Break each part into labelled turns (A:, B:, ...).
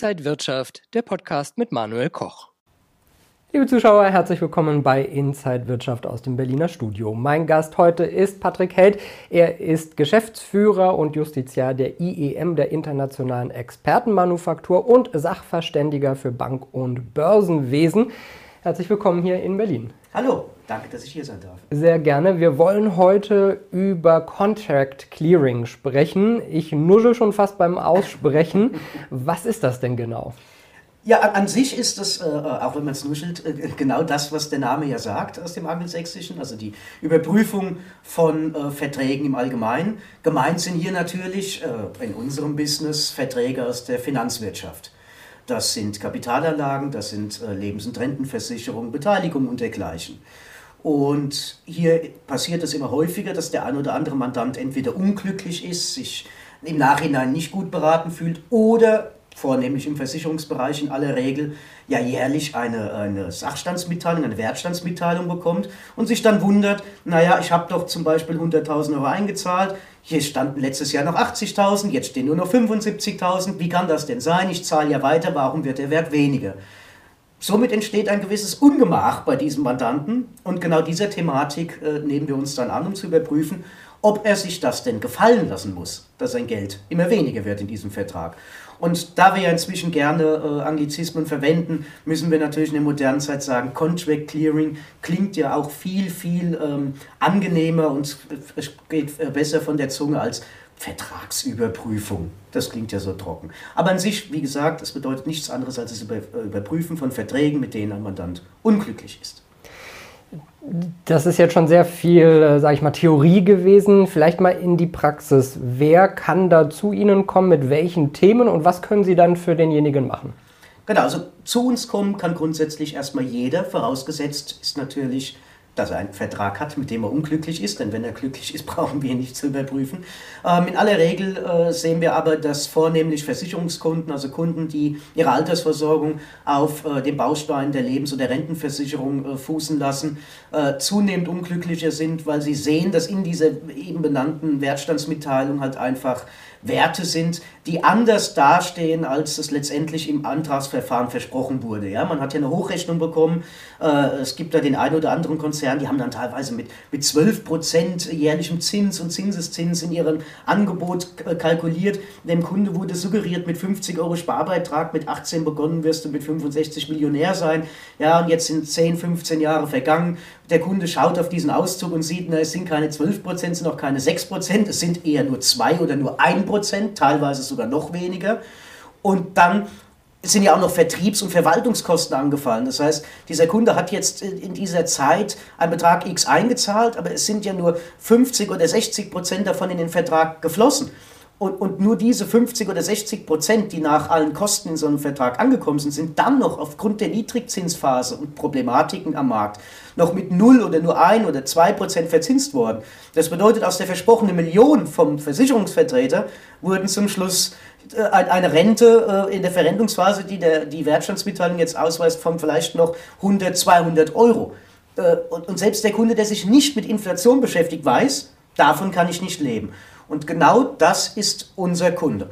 A: Inside Wirtschaft, der Podcast mit Manuel Koch.
B: Liebe Zuschauer, herzlich willkommen bei Inside Wirtschaft aus dem Berliner Studio. Mein Gast heute ist Patrick Held. Er ist Geschäftsführer und Justiziar der IEM, der Internationalen Expertenmanufaktur und Sachverständiger für Bank- und Börsenwesen. Herzlich willkommen hier in Berlin.
C: Hallo, danke, dass ich hier sein darf.
B: Sehr gerne. Wir wollen heute über Contract Clearing sprechen. Ich nuschel schon fast beim Aussprechen. Was ist das denn genau?
C: Ja, an, an sich ist das, äh, auch wenn man es nuschelt, äh, genau das, was der Name ja sagt aus dem Angelsächsischen, also die Überprüfung von äh, Verträgen im Allgemeinen. Gemeint sind hier natürlich äh, in unserem Business Verträge aus der Finanzwirtschaft. Das sind Kapitalanlagen, das sind äh, Lebens- und Rentenversicherungen, Beteiligungen und dergleichen. Und hier passiert es immer häufiger, dass der ein oder andere Mandant entweder unglücklich ist, sich im Nachhinein nicht gut beraten fühlt oder vornehmlich im Versicherungsbereich in aller Regel ja jährlich eine, eine Sachstandsmitteilung, eine Wertstandsmitteilung bekommt und sich dann wundert, naja, ich habe doch zum Beispiel 100.000 Euro eingezahlt, hier standen letztes Jahr noch 80.000, jetzt stehen nur noch 75.000, wie kann das denn sein? Ich zahle ja weiter, warum wird der Wert weniger? Somit entsteht ein gewisses Ungemach bei diesem Mandanten und genau dieser Thematik äh, nehmen wir uns dann an, um zu überprüfen, ob er sich das denn gefallen lassen muss, dass sein Geld immer weniger wird in diesem Vertrag. Und da wir ja inzwischen gerne äh, Anglizismen verwenden, müssen wir natürlich in der modernen Zeit sagen, Contract Clearing klingt ja auch viel, viel ähm, angenehmer und es geht äh, besser von der Zunge als Vertragsüberprüfung. Das klingt ja so trocken. Aber an sich, wie gesagt, es bedeutet nichts anderes als das äh, Überprüfen von Verträgen, mit denen ein Mandant unglücklich ist.
B: Das ist jetzt schon sehr viel, äh, sage ich mal, Theorie gewesen. Vielleicht mal in die Praxis. Wer kann da zu Ihnen kommen, mit welchen Themen und was können Sie dann für denjenigen machen?
C: Genau, also zu uns kommen kann grundsätzlich erstmal jeder, vorausgesetzt ist natürlich dass er einen Vertrag hat, mit dem er unglücklich ist, denn wenn er glücklich ist, brauchen wir ihn nicht zu überprüfen. Ähm, in aller Regel äh, sehen wir aber, dass vornehmlich Versicherungskunden, also Kunden, die ihre Altersversorgung auf äh, dem Baustein der Lebens- oder Rentenversicherung äh, fußen lassen, äh, zunehmend unglücklicher sind, weil sie sehen, dass in dieser eben benannten Wertstandsmitteilung halt einfach Werte sind, die anders dastehen, als es letztendlich im Antragsverfahren versprochen wurde. Ja, man hat ja eine Hochrechnung bekommen. Äh, es gibt da den einen oder anderen Konzern, die haben dann teilweise mit, mit 12 Prozent jährlichem Zins und Zinseszins in ihrem Angebot kalkuliert. Dem Kunde wurde suggeriert, mit 50 Euro Sparbeitrag mit 18 begonnen wirst du mit 65 Millionär sein. Ja, und jetzt sind 10, 15 Jahre vergangen. Der Kunde schaut auf diesen Auszug und sieht, na, es sind keine 12 Prozent, es sind auch keine 6 Prozent, es sind eher nur 2 oder nur 1 Prozent, teilweise sogar noch weniger. Und dann sind ja auch noch Vertriebs- und Verwaltungskosten angefallen. Das heißt, dieser Kunde hat jetzt in dieser Zeit einen Betrag X eingezahlt, aber es sind ja nur 50 oder 60 Prozent davon in den Vertrag geflossen. Und, und nur diese 50 oder 60 Prozent, die nach allen Kosten in so einem Vertrag angekommen sind, sind dann noch aufgrund der Niedrigzinsphase und Problematiken am Markt noch mit 0 oder nur 1 oder 2 Prozent verzinst worden. Das bedeutet, aus der versprochenen Million vom Versicherungsvertreter wurden zum Schluss eine Rente äh, in der Verrentungsphase, die der, die Wertstandsmitteilung jetzt ausweist, von vielleicht noch 100, 200 Euro. Äh, und selbst der Kunde, der sich nicht mit Inflation beschäftigt, weiß, davon kann ich nicht leben. Und genau das ist unser Kunde.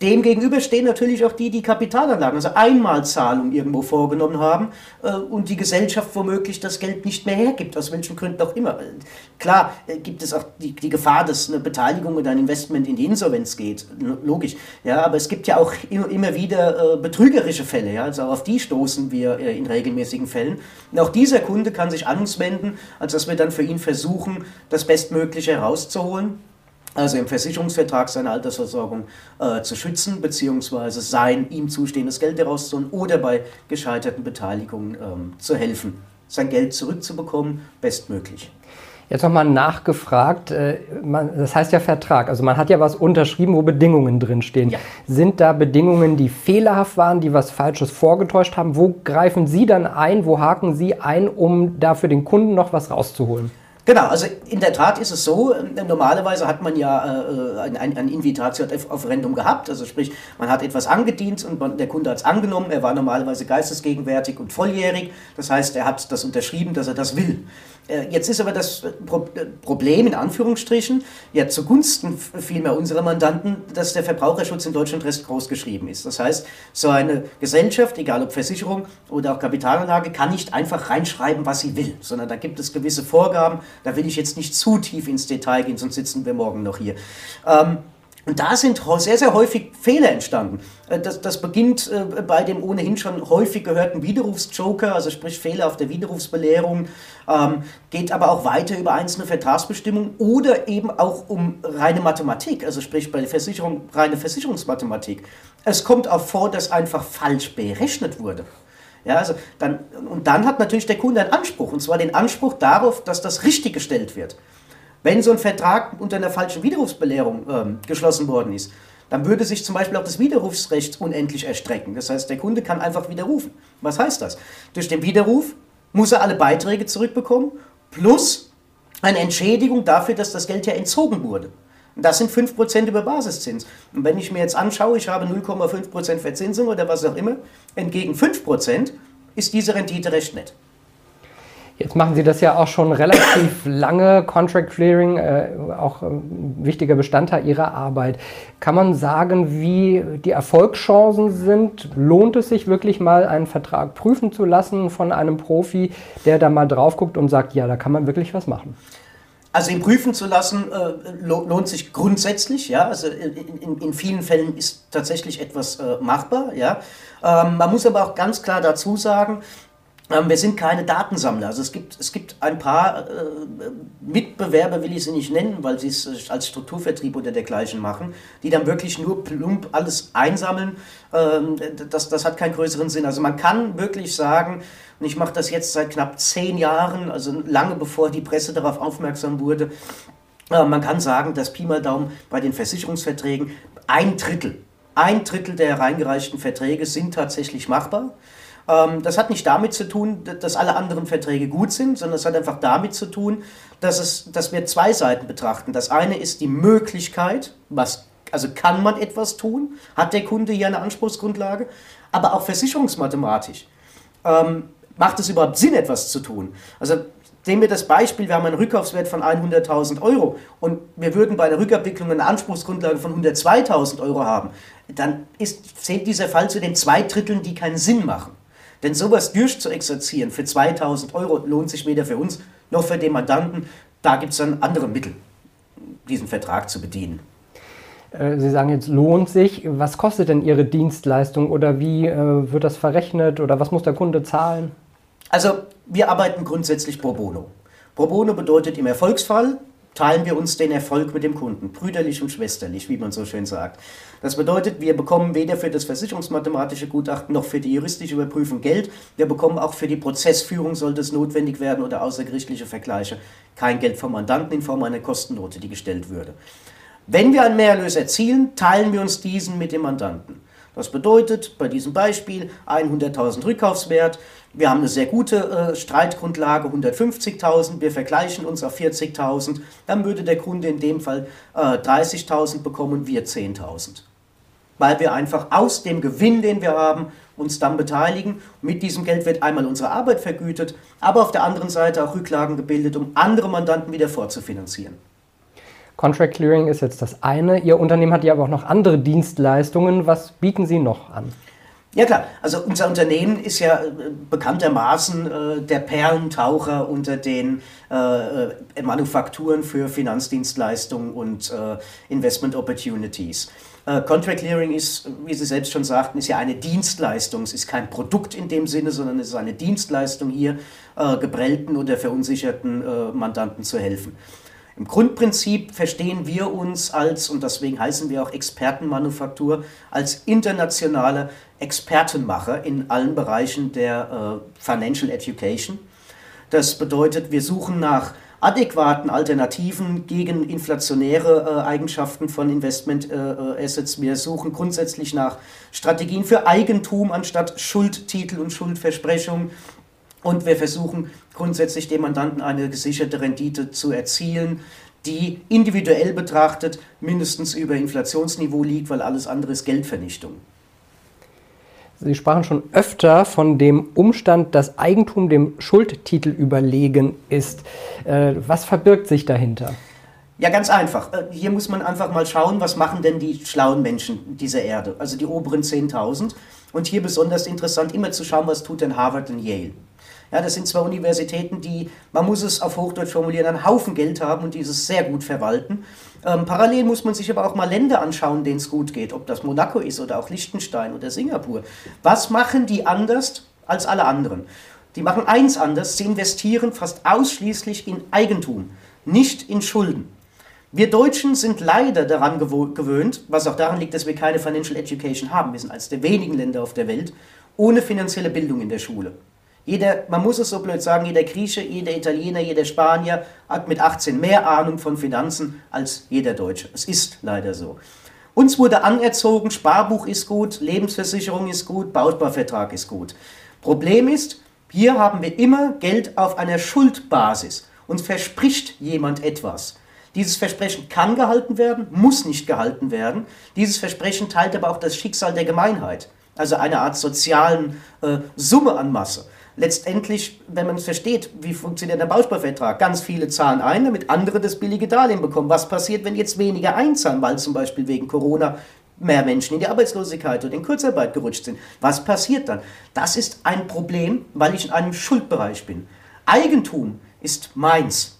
C: Demgegenüber stehen natürlich auch die, die Kapitalanlagen, also Einmalzahlungen irgendwo vorgenommen haben äh, und die Gesellschaft womöglich das Geld nicht mehr hergibt, aus welchen Gründen auch immer. Klar äh, gibt es auch die, die Gefahr, dass eine Beteiligung oder ein Investment in die Insolvenz geht, logisch. Ja, aber es gibt ja auch immer, immer wieder äh, betrügerische Fälle, ja, also auf die stoßen wir äh, in regelmäßigen Fällen. Und auch dieser Kunde kann sich an uns wenden, als dass wir dann für ihn versuchen, das Bestmögliche herauszuholen also im Versicherungsvertrag seine Altersversorgung äh, zu schützen, beziehungsweise sein ihm zustehendes Geld herauszuholen oder bei gescheiterten Beteiligungen ähm, zu helfen, sein Geld zurückzubekommen, bestmöglich.
B: Jetzt nochmal nachgefragt, äh, das heißt ja Vertrag, also man hat ja was unterschrieben, wo Bedingungen drinstehen. Ja. Sind da Bedingungen, die fehlerhaft waren, die was Falsches vorgetäuscht haben? Wo greifen Sie dann ein, wo haken Sie ein, um da für den Kunden noch was rauszuholen?
C: Genau, also in der Tat ist es so, äh, normalerweise hat man ja äh, ein, ein, Invitatio Referendum gehabt, also sprich, man hat etwas angedient und man, der Kunde hat es angenommen, er war normalerweise geistesgegenwärtig und volljährig, das heißt, er hat das unterschrieben, dass er das will. Äh, jetzt ist aber das Problem in Anführungsstrichen ja zugunsten vielmehr unserer Mandanten, dass der Verbraucherschutz in Deutschland recht groß geschrieben ist. Das heißt, so eine Gesellschaft, egal ob Versicherung oder auch Kapitalanlage, kann nicht einfach reinschreiben, was sie will, sondern da gibt es gewisse Vorgaben. Da will ich jetzt nicht zu tief ins Detail gehen, sonst sitzen wir morgen noch hier. Ähm, und da sind sehr, sehr häufig Fehler entstanden. Äh, das, das beginnt äh, bei dem ohnehin schon häufig gehörten Widerrufsjoker, also sprich Fehler auf der Widerrufsbelehrung, ähm, geht aber auch weiter über einzelne Vertragsbestimmungen oder eben auch um reine Mathematik, also sprich bei der Versicherung reine Versicherungsmathematik. Es kommt auch vor, dass einfach falsch berechnet wurde. Ja, also dann, und dann hat natürlich der Kunde einen Anspruch, und zwar den Anspruch darauf, dass das richtig gestellt wird. Wenn so ein Vertrag unter einer falschen Widerrufsbelehrung ähm, geschlossen worden ist, dann würde sich zum Beispiel auch das Widerrufsrecht unendlich erstrecken. Das heißt, der Kunde kann einfach widerrufen. Was heißt das? Durch den Widerruf muss er alle Beiträge zurückbekommen, plus eine Entschädigung dafür, dass das Geld ja entzogen wurde. Und das sind 5% über Basiszins. Und wenn ich mir jetzt anschaue, ich habe 0,5% Verzinsung oder was auch immer, entgegen 5%, ist diese Rendite recht nett.
B: Jetzt machen Sie das ja auch schon relativ lange, Contract Clearing, äh, auch ein wichtiger Bestandteil Ihrer Arbeit. Kann man sagen, wie die Erfolgschancen sind? Lohnt es sich wirklich mal, einen Vertrag prüfen zu lassen von einem Profi, der da mal drauf guckt und sagt, ja, da kann man wirklich was machen?
C: Also ihn prüfen zu lassen äh, lohnt sich grundsätzlich, ja. Also in, in, vielen Fällen ist tatsächlich etwas äh, machbar, ja. Ähm, man muss aber auch ganz klar dazu sagen, wir sind keine Datensammler. Also es gibt, es gibt ein paar äh, Mitbewerber, will ich sie nicht nennen, weil sie es als Strukturvertrieb oder dergleichen machen, die dann wirklich nur plump alles einsammeln. Ähm, das, das hat keinen größeren Sinn. Also man kann wirklich sagen, und ich mache das jetzt seit knapp zehn Jahren, also lange bevor die Presse darauf aufmerksam wurde, äh, man kann sagen, dass Pi mal Daumen bei den Versicherungsverträgen ein Drittel, ein Drittel der hereingereichten Verträge sind tatsächlich machbar. Ähm, das hat nicht damit zu tun, dass alle anderen Verträge gut sind, sondern es hat einfach damit zu tun, dass, es, dass wir zwei Seiten betrachten. Das eine ist die Möglichkeit, was, also kann man etwas tun, hat der Kunde hier eine Anspruchsgrundlage, aber auch versicherungsmathematisch. Ähm, macht es überhaupt Sinn, etwas zu tun? Also Nehmen wir das Beispiel, wir haben einen Rückkaufswert von 100.000 Euro und wir würden bei der Rückabwicklung eine Anspruchsgrundlage von 102.000 Euro haben, dann ist, zählt dieser Fall zu den zwei Dritteln, die keinen Sinn machen. Denn sowas durchzuexerzieren für 2000 Euro lohnt sich weder für uns noch für den Mandanten. Da gibt es dann andere Mittel, diesen Vertrag zu bedienen.
B: Äh, Sie sagen jetzt, lohnt sich. Was kostet denn Ihre Dienstleistung oder wie äh, wird das verrechnet oder was muss der Kunde zahlen?
C: Also, wir arbeiten grundsätzlich pro bono. Pro bono bedeutet im Erfolgsfall, teilen wir uns den Erfolg mit dem Kunden, brüderlich und schwesterlich, wie man so schön sagt. Das bedeutet, wir bekommen weder für das versicherungsmathematische Gutachten noch für die juristische Überprüfung Geld. Wir bekommen auch für die Prozessführung, sollte es notwendig werden, oder außergerichtliche Vergleiche, kein Geld vom Mandanten in Form einer Kostennote, die gestellt würde. Wenn wir einen Mehrerlös erzielen, teilen wir uns diesen mit dem Mandanten. Das bedeutet bei diesem Beispiel 100.000 Rückkaufswert. Wir haben eine sehr gute äh, Streitgrundlage, 150.000. Wir vergleichen uns auf 40.000. Dann würde der Kunde in dem Fall äh, 30.000 bekommen wir 10.000. Weil wir einfach aus dem Gewinn, den wir haben, uns dann beteiligen. Mit diesem Geld wird einmal unsere Arbeit vergütet, aber auf der anderen Seite auch Rücklagen gebildet, um andere Mandanten wieder vorzufinanzieren.
B: Contract Clearing ist jetzt das eine. Ihr Unternehmen hat ja aber auch noch andere Dienstleistungen. Was bieten Sie noch an?
C: Ja klar, also unser Unternehmen ist ja äh, bekanntermaßen äh, der Perlentaucher unter den äh, äh, Manufakturen für Finanzdienstleistungen und äh, Investment Opportunities. Äh, Contract Clearing ist, wie Sie selbst schon sagten, ist ja eine Dienstleistung. Es ist kein Produkt in dem Sinne, sondern es ist eine Dienstleistung, hier geprellten oder verunsicherten Mandanten zu helfen. Im Grundprinzip verstehen wir uns als, und deswegen heißen wir auch Expertenmanufaktur, als internationale Expertenmacher in allen Bereichen der äh, Financial Education. Das bedeutet, wir suchen nach adäquaten Alternativen gegen inflationäre äh, Eigenschaften von Investment äh, äh. Wir suchen grundsätzlich nach Strategien für Eigentum anstatt Schuldtitel und Schuldversprechung. Und wir versuchen grundsätzlich dem Mandanten eine gesicherte Rendite zu erzielen, die individuell betrachtet mindestens über Inflationsniveau liegt, weil alles andere ist Geldvernichtung.
B: Sie sprachen schon öfter von dem Umstand, dass Eigentum dem Schuldtitel überlegen ist. Äh, was verbirgt sich dahinter?
C: Ja, ganz einfach. Äh, hier muss man einfach mal schauen, was machen denn die schlauen Menschen dieser Erde, also die oberen 10.000. Und hier besonders interessant, immer zu schauen, was tut denn Harvard und Yale. Ja, das sind zwei Universitäten, die, man muss es auf Hochdeutsch formulieren, einen Haufen Geld haben und dieses sehr gut verwalten. Ähm, parallel muss man sich aber auch mal Länder anschauen, denen es gut geht, ob das Monaco ist oder auch Liechtenstein oder Singapur. Was machen die anders als alle anderen? Die machen eins anders, sie investieren fast ausschließlich in Eigentum, nicht in Schulden. Wir Deutschen sind leider daran gewöhnt, was auch daran liegt, dass wir keine Financial Education haben. Wir sind eines der wenigen Länder auf der Welt ohne finanzielle Bildung in der Schule. Jeder, man muss es so blöd sagen, jeder Grieche, jeder Italiener, jeder Spanier hat mit 18 mehr Ahnung von Finanzen als jeder Deutsche. Es ist leider so. Uns wurde anerzogen, Sparbuch ist gut, Lebensversicherung ist gut, Bausparvertrag ist gut. Problem ist, hier haben wir immer Geld auf einer Schuldbasis. Uns verspricht jemand etwas. Dieses Versprechen kann gehalten werden, muss nicht gehalten werden. Dieses Versprechen teilt aber auch das Schicksal der Gemeinheit, also eine Art sozialen äh, Summe an Masse letztendlich, wenn man es versteht, wie funktioniert der Bausparvertrag, ganz viele zahlen ein, damit andere das billige Darlehen bekommen. Was passiert, wenn jetzt weniger einzahlen, weil zum Beispiel wegen Corona mehr Menschen in die Arbeitslosigkeit oder in Kurzarbeit gerutscht sind? Was passiert dann? Das ist ein Problem, weil ich in einem Schuldbereich bin. Eigentum ist meins.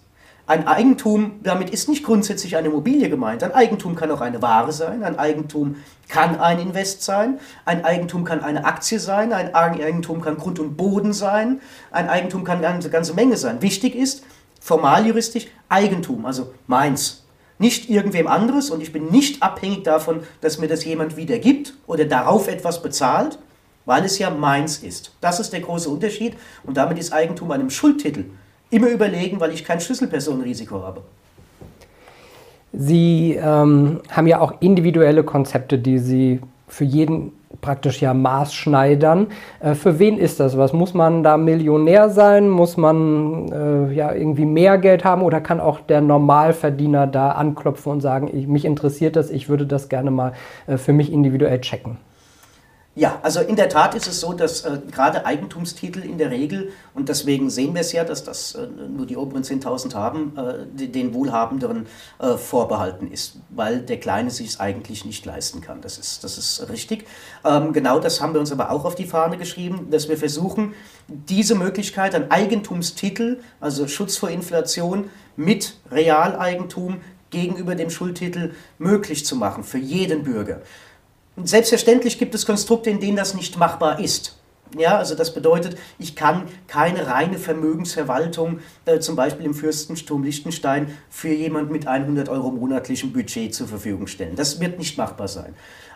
C: Ein Eigentum, damit ist nicht grundsätzlich eine Immobilie gemeint. Ein Eigentum kann auch eine Ware sein, ein Eigentum kann ein Invest sein, ein Eigentum kann eine Aktie sein, ein Eigentum kann Grund und Boden sein, ein Eigentum kann eine ganze Menge sein. Wichtig ist, formal juristisch, Eigentum, also meins. Nicht irgendwem anderes und ich bin nicht abhängig davon, dass mir das jemand wieder gibt oder darauf etwas bezahlt, weil es ja meins ist. Das ist der große Unterschied und damit ist Eigentum einem Schuldtitel immer überlegen, weil ich kein Schlüsselpersonenrisiko habe.
B: Sie ähm, haben ja auch individuelle Konzepte, die Sie für jeden praktisch ja maßschneidern. Äh, für wen ist das was? Muss man da Millionär sein? Muss man äh, ja irgendwie mehr Geld haben oder kann auch der Normalverdiener da anklopfen und sagen, ich, mich interessiert das, ich würde das gerne mal äh, für mich individuell checken?
C: Ja, also in der Tat ist es so, dass äh, gerade Eigentumstitel in der Regel, und deswegen sehen wir es ja, dass das äh, nur die oberen 10.000 haben, äh, den Wohlhabenderen äh, vorbehalten ist, weil der Kleine sich es eigentlich nicht leisten kann. Das ist, das ist richtig. Ähm, genau das haben wir uns aber auch auf die Fahne geschrieben, dass wir versuchen, diese Möglichkeit an Eigentumstitel, also Schutz vor Inflation mit Realeigentum gegenüber dem Schuldtitel möglich zu machen für jeden Bürger. Selbstverständlich gibt es Konstrukte, in denen das nicht machbar ist. Ja, also das bedeutet, ich kann keine reine Vermögensverwaltung, äh, zum Beispiel im Fürstentum Liechtenstein, für jemand mit 100 Euro monatlichem Budget zur Verfügung stellen. Das wird nicht machbar sein.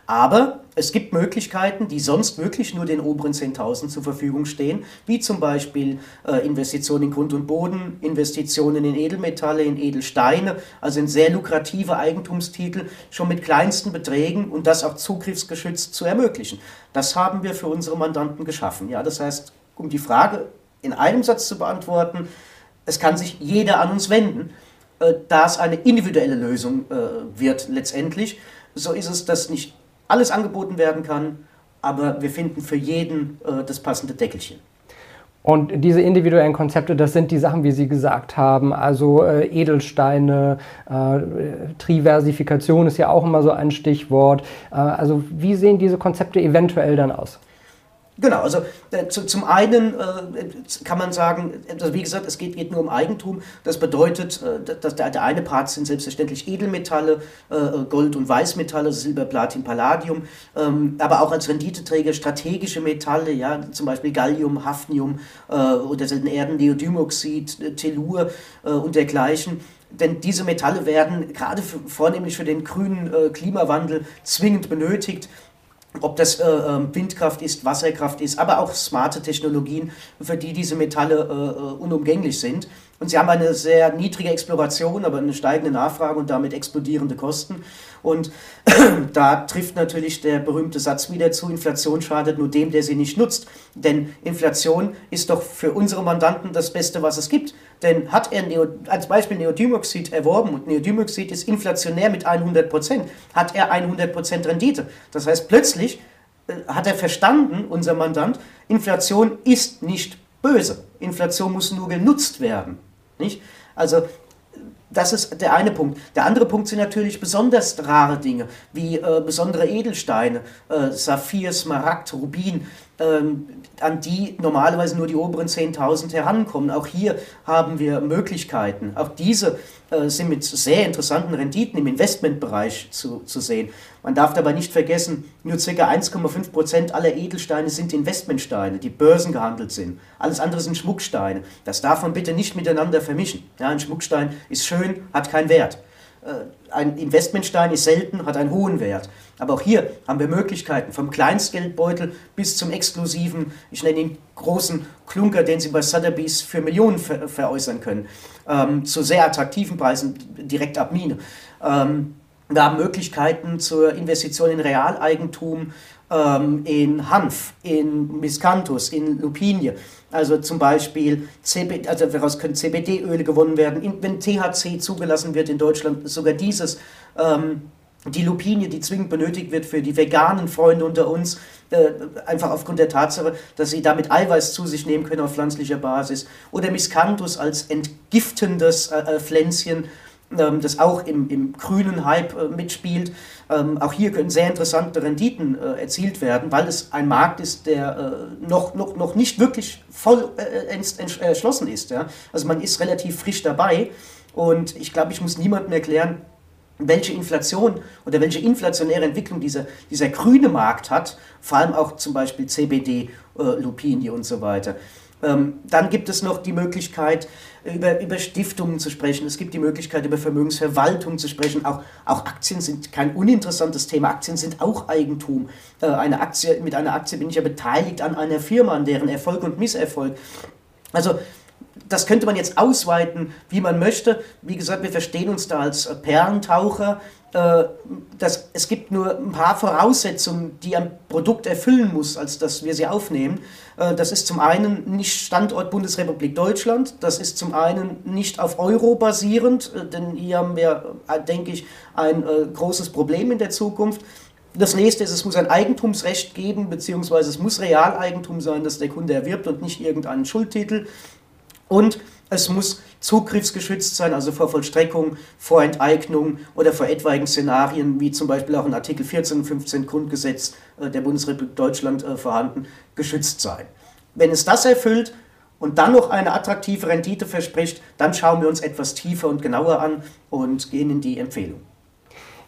C: Aber es gibt Möglichkeiten, die sonst wirklich nur den oberen 10.000 zur Verfügung stehen, wie zum Beispiel äh, Investitionen in Grund und Boden, Investitionen in Edelmetalle, in Edelsteine, also in sehr lukrative Eigentumstitel, schon mit kleinsten Beträgen und das auch zugriffsgeschützt zu ermöglichen. Das haben wir für unsere Mandanten geschaffen. Ja, das heißt, um die Frage in einem Satz zu beantworten, es kann sich jeder an uns wenden, äh, da es eine individuelle Lösung äh, wird letztendlich. So ist es, dass nicht alles angeboten werden kann, aber wir finden für jeden äh, das passende Deckelchen.
B: Und diese individuellen Konzepte, das sind die Sachen, wie Sie gesagt haben, also äh, Edelsteine, äh, Triversifikation ist ja auch immer so ein Stichwort. Äh, also wie sehen diese Konzepte eventuell dann aus?
C: Genau, also äh, zu, zum einen äh, kann man sagen, also wie gesagt, es geht, geht nur um Eigentum. Das bedeutet, äh, dass der, der, eine Part sind selbstverständlich Edelmetalle, äh, Gold- und Weißmetalle, Silber, Platin, Palladium, ähm, aber auch als Renditeträger strategische Metalle, ja, zum Beispiel Gallium, Hafnium äh, oder seltene Erden, Neodymoxid, Tellur und dergleichen. Denn diese Metalle werden gerade für, vornehmlich für den grünen Klimawandel zwingend benötigt ob das äh, ähm, Windkraft ist, Wasserkraft ist, aber auch smarte Technologien, für die diese Metalle äh, äh, unumgänglich sind. Und sie haben eine sehr niedrige Exploration, aber eine steigende Nachfrage und damit explodierende Kosten. Und da trifft natürlich der berühmte Satz wieder zu, Inflation schadet nur dem, der sie nicht nutzt. Denn Inflation ist doch für unsere Mandanten das Beste, was es gibt. Denn hat er Neo, als Beispiel Neodymoxid erworben und Neodymoxid ist inflationär mit 100 Prozent, hat er 100 Prozent Rendite. Das heißt, plötzlich äh, hat er verstanden, unser Mandant, Inflation ist nicht böse. Inflation muss nur genutzt werden. Nicht? Also das ist der eine Punkt. Der andere Punkt sind natürlich besonders rare Dinge, wie äh, besondere Edelsteine, äh, Saphir, Smaragd, Rubin, an die normalerweise nur die oberen 10.000 herankommen. Auch hier haben wir Möglichkeiten. Auch diese äh, sind mit sehr interessanten Renditen im Investmentbereich zu, zu sehen. Man darf dabei nicht vergessen, nur ca. 1,5 Prozent aller Edelsteine sind Investmentsteine, die börsengehandelt sind. Alles andere sind Schmucksteine. Das darf man bitte nicht miteinander vermischen. Ja, ein Schmuckstein ist schön, hat keinen Wert. Ein Investmentstein ist selten, hat einen hohen Wert. Aber auch hier haben wir Möglichkeiten, vom Kleinstgeldbeutel bis zum exklusiven, ich nenne ihn großen Klunker, den Sie bei Sotheby's für Millionen ver veräußern können, ähm, zu sehr attraktiven Preisen direkt ab Mine. Ähm, wir haben Möglichkeiten zur Investition in Realeigentum, ähm, in Hanf, in Miscanthus, in Lupinie. Also zum Beispiel, CB, also daraus können CBD-Öle gewonnen werden. Wenn THC zugelassen wird in Deutschland, sogar dieses, ähm, die Lupinie, die zwingend benötigt wird für die veganen Freunde unter uns, äh, einfach aufgrund der Tatsache, dass sie damit Eiweiß zu sich nehmen können auf pflanzlicher Basis. Oder Miscanthus als entgiftendes äh, äh Pflänzchen das auch im, im grünen Hype äh, mitspielt. Ähm, auch hier können sehr interessante Renditen äh, erzielt werden, weil es ein Markt ist, der äh, noch, noch, noch nicht wirklich voll erschlossen ist. Also man ist relativ frisch dabei und ich glaube, ich muss niemandem erklären, welche Inflation oder welche inflationäre Entwicklung dieser, dieser grüne Markt hat, vor allem auch zum Beispiel CBD, Lupini und so weiter. Ähm, dann gibt es noch die Möglichkeit, über, über Stiftungen zu sprechen. Es gibt die Möglichkeit, über Vermögensverwaltung zu sprechen. Auch, auch Aktien sind kein uninteressantes Thema. Aktien sind auch Eigentum. Äh, eine Aktie, mit einer Aktie bin ich ja beteiligt an einer Firma, an deren Erfolg und Misserfolg. Also das könnte man jetzt ausweiten, wie man möchte. Wie gesagt, wir verstehen uns da als Perlentaucher. Äh, das, es gibt nur ein paar Voraussetzungen, die ein Produkt erfüllen muss, als dass wir sie aufnehmen. Äh, das ist zum einen nicht Standort Bundesrepublik Deutschland, das ist zum einen nicht auf Euro basierend, äh, denn hier haben wir, denke ich, ein großes Problem in der Zukunft. Das nächste ist, es muss ein Eigentumsrecht geben, beziehungsweise es muss Realeigentum sein, das der Kunde erwirbt und nicht irgendeinen Schuldtitel. Und es muss zugriffsgeschützt sein, also vor Vollstreckung, vor Enteignung oder vor etwaigen Szenarien, wie zum Beispiel auch in Artikel 14 und 15 Grundgesetz äh, der Bundesrepublik Deutschland äh, vorhanden, geschützt sein. Wenn es das erfüllt und dann noch eine attraktive Rendite verspricht, dann schauen wir uns etwas tiefer und genauer an und gehen in die Empfehlung.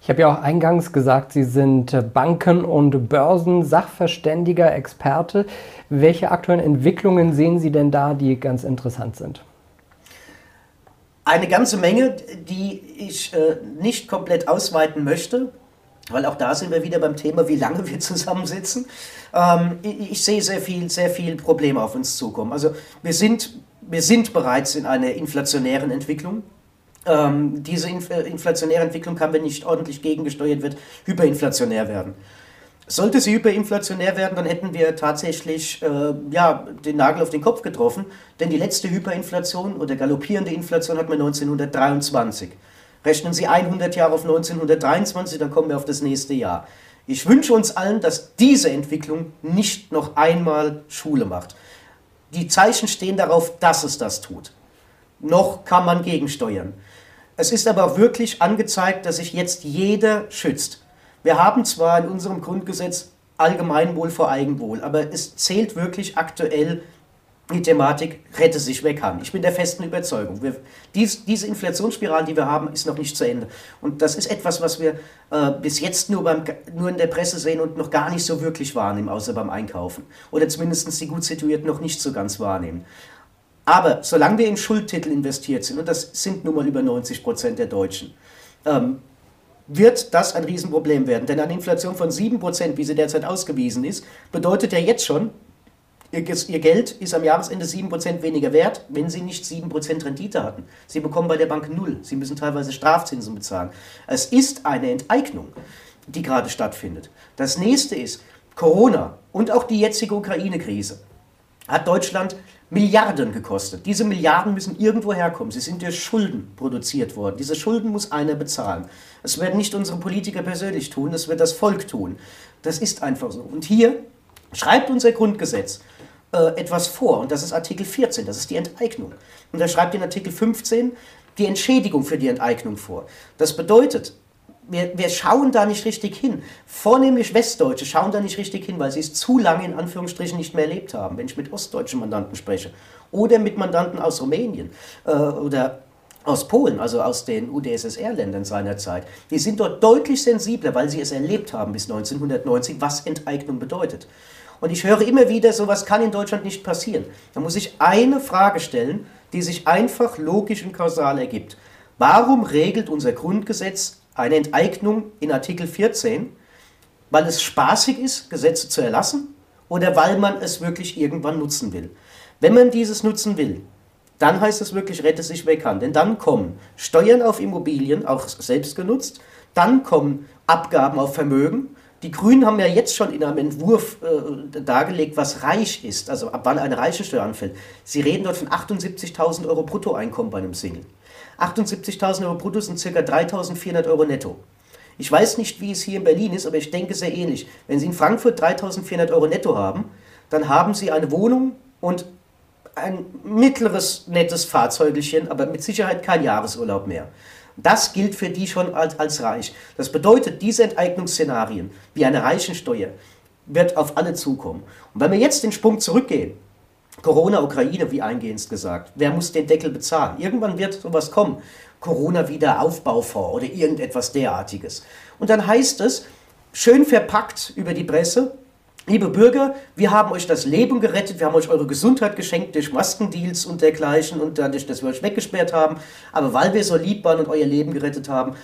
B: Ich habe ja auch eingangs gesagt, Sie sind Banken- und Börsensachverständiger, Experte. Welche aktuellen Entwicklungen sehen Sie denn da, die ganz interessant sind?
C: Eine ganze Menge, die ich äh, nicht komplett ausweiten möchte, weil auch da sind wir wieder beim Thema, wie lange wir zusammensitzen. Ähm, ich, ich, sehe sehr viel, sehr viel Probleme auf uns zukommen. Also wir sind, wir sind bereits in einer inflationären Entwicklung. Ähm, diese inf inflationäre Entwicklung kann, wenn nicht ordentlich gegengesteuert wird, hyperinflationär werden. Sollte sie hyperinflationär werden, dann hätten wir tatsächlich äh, ja, den Nagel auf den Kopf getroffen, denn die letzte Hyperinflation oder galoppierende Inflation hat man 1923. Rechnen Sie 100 Jahre auf 1923, dann kommen wir auf das nächste Jahr. Ich wünsche uns allen, dass diese Entwicklung nicht noch einmal Schule macht. Die Zeichen stehen darauf, dass es das tut. Noch kann man gegensteuern. Es ist aber wirklich angezeigt, dass sich jetzt jeder schützt. Wir haben zwar in unserem Grundgesetz Allgemeinwohl vor Eigenwohl, aber es zählt wirklich aktuell die Thematik rette sich, wer kann. Ich bin der festen Überzeugung. Wir, dies, diese Inflationsspirale, die wir haben, ist noch nicht zu Ende. Und das ist etwas, was wir äh, bis jetzt nur, beim, nur in der Presse sehen und noch gar nicht so wirklich wahrnehmen, außer beim Einkaufen. Oder zumindest die gut situierten noch nicht so ganz wahrnehmen. Aber solange wir in Schuldtitel investiert sind, und das sind nun mal über 90 Prozent der Deutschen, ähm, wird das ein Riesenproblem werden. Denn eine Inflation von 7%, wie sie derzeit ausgewiesen ist, bedeutet ja jetzt schon, Ihr, Geld ist am Jahresende 7% weniger wert, wenn Sie nicht 7% Rendite hatten. Sie bekommen bei der Bank null. Sie müssen teilweise Strafzinsen bezahlen. Es ist eine Enteignung, die gerade stattfindet. Das nächste ist Corona und auch die jetzige Ukraine-Krise hat Deutschland Milliarden gekostet. Diese Milliarden müssen irgendwo herkommen. Sie sind durch Schulden produziert worden. Diese Schulden muss einer bezahlen. Das werden nicht unsere Politiker persönlich tun, das wird das Volk tun. Das ist einfach so. Und hier schreibt unser Grundgesetz äh, etwas vor, und das ist Artikel 14, das ist die Enteignung. Und da schreibt in Artikel 15 die Entschädigung für die Enteignung vor. Das bedeutet, wir, wir schauen da nicht richtig hin. Vornehmlich Westdeutsche schauen da nicht richtig hin, weil sie es zu lange in Anführungsstrichen nicht mehr erlebt haben. Wenn ich mit ostdeutschen Mandanten spreche oder mit Mandanten aus Rumänien äh, oder aus Polen, also aus den UdSSR-Ländern seiner Zeit, die sind dort deutlich sensibler, weil sie es erlebt haben bis 1990, was Enteignung bedeutet. Und ich höre immer wieder, sowas kann in Deutschland nicht passieren. Da muss ich eine Frage stellen, die sich einfach logisch und kausal ergibt. Warum regelt unser Grundgesetz eine Enteignung in Artikel 14, weil es spaßig ist, Gesetze zu erlassen oder weil man es wirklich irgendwann nutzen will. Wenn man dieses nutzen will, dann heißt es wirklich, rette sich wer kann. Denn dann kommen Steuern auf Immobilien, auch selbst genutzt, dann kommen Abgaben auf Vermögen. Die Grünen haben ja jetzt schon in einem Entwurf äh, dargelegt, was reich ist, also ab wann eine Reichensteuer anfällt. Sie reden dort von 78.000 Euro Bruttoeinkommen bei einem Single. 78.000 Euro brutto sind ca. 3.400 Euro netto. Ich weiß nicht, wie es hier in Berlin ist, aber ich denke sehr ähnlich. Wenn Sie in Frankfurt 3.400 Euro netto haben, dann haben Sie eine Wohnung und ein mittleres, nettes Fahrzeugelchen, aber mit Sicherheit kein Jahresurlaub mehr. Das gilt für die schon als, als reich. Das bedeutet, diese Enteignungsszenarien, wie eine Reichensteuer, wird auf alle zukommen. Und wenn wir jetzt den Sprung zurückgehen, Corona, Ukraine, wie eingehend gesagt. Wer muss den Deckel bezahlen? Irgendwann wird sowas kommen. Corona-Wiederaufbaufonds oder irgendetwas derartiges. Und dann heißt es, schön verpackt über die Presse, liebe Bürger, wir haben euch das Leben gerettet, wir haben euch eure Gesundheit geschenkt durch Maskendeals und dergleichen und dadurch, dass wir euch weggesperrt haben. Aber weil wir so lieb waren und euer Leben gerettet haben,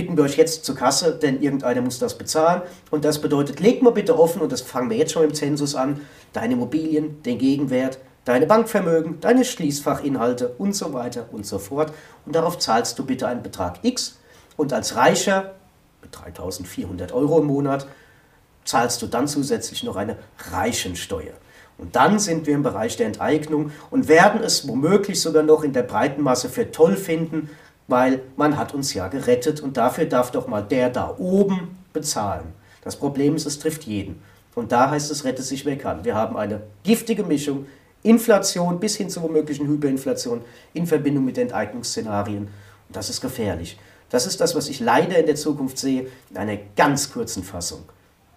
C: bitten wir euch jetzt zur Kasse, denn irgendeiner muss das bezahlen. Und das bedeutet, leg mal bitte offen, und das fangen wir jetzt schon im Zensus an, deine Immobilien, den Gegenwert, deine Bankvermögen, deine Schließfachinhalte und so weiter und so fort. Und darauf zahlst du bitte einen Betrag X. Und als Reicher mit 3400 Euro im Monat zahlst du dann zusätzlich noch eine Reichensteuer. Und dann sind wir im Bereich der Enteignung und werden es womöglich sogar noch in der breiten Masse für toll finden, weil man hat uns ja gerettet und dafür darf doch mal der da oben bezahlen. Das Problem ist, es trifft jeden. Und da heißt es, rette sich wer kann. Wir haben eine giftige Mischung, Inflation bis hin zur womöglichen Hyperinflation in Verbindung mit Enteignungsszenarien. Und das ist gefährlich. Das ist das, was ich leider in der Zukunft sehe, in einer ganz kurzen Fassung.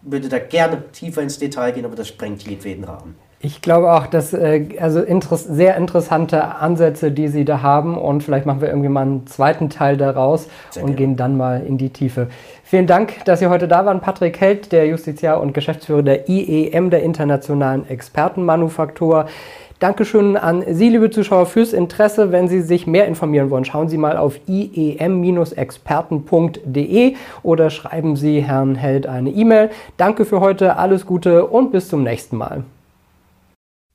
C: Ich würde da gerne tiefer ins Detail gehen, aber das sprengt jedweden Rahmen.
B: Ich glaube auch, dass äh, also interess sehr interessante Ansätze, die Sie da haben und vielleicht machen wir irgendwie mal einen zweiten Teil daraus sehr und gerne. gehen dann mal in die Tiefe. Vielen Dank, dass Sie heute da waren. Patrick Held, der Justiziar und Geschäftsführer der IEM, der Internationalen Expertenmanufaktur. Dankeschön an Sie, liebe Zuschauer, fürs Interesse. Wenn Sie sich mehr informieren wollen, schauen Sie mal auf iem-experten.de oder schreiben Sie Herrn Held eine E-Mail. Danke für heute, alles Gute und bis zum nächsten Mal.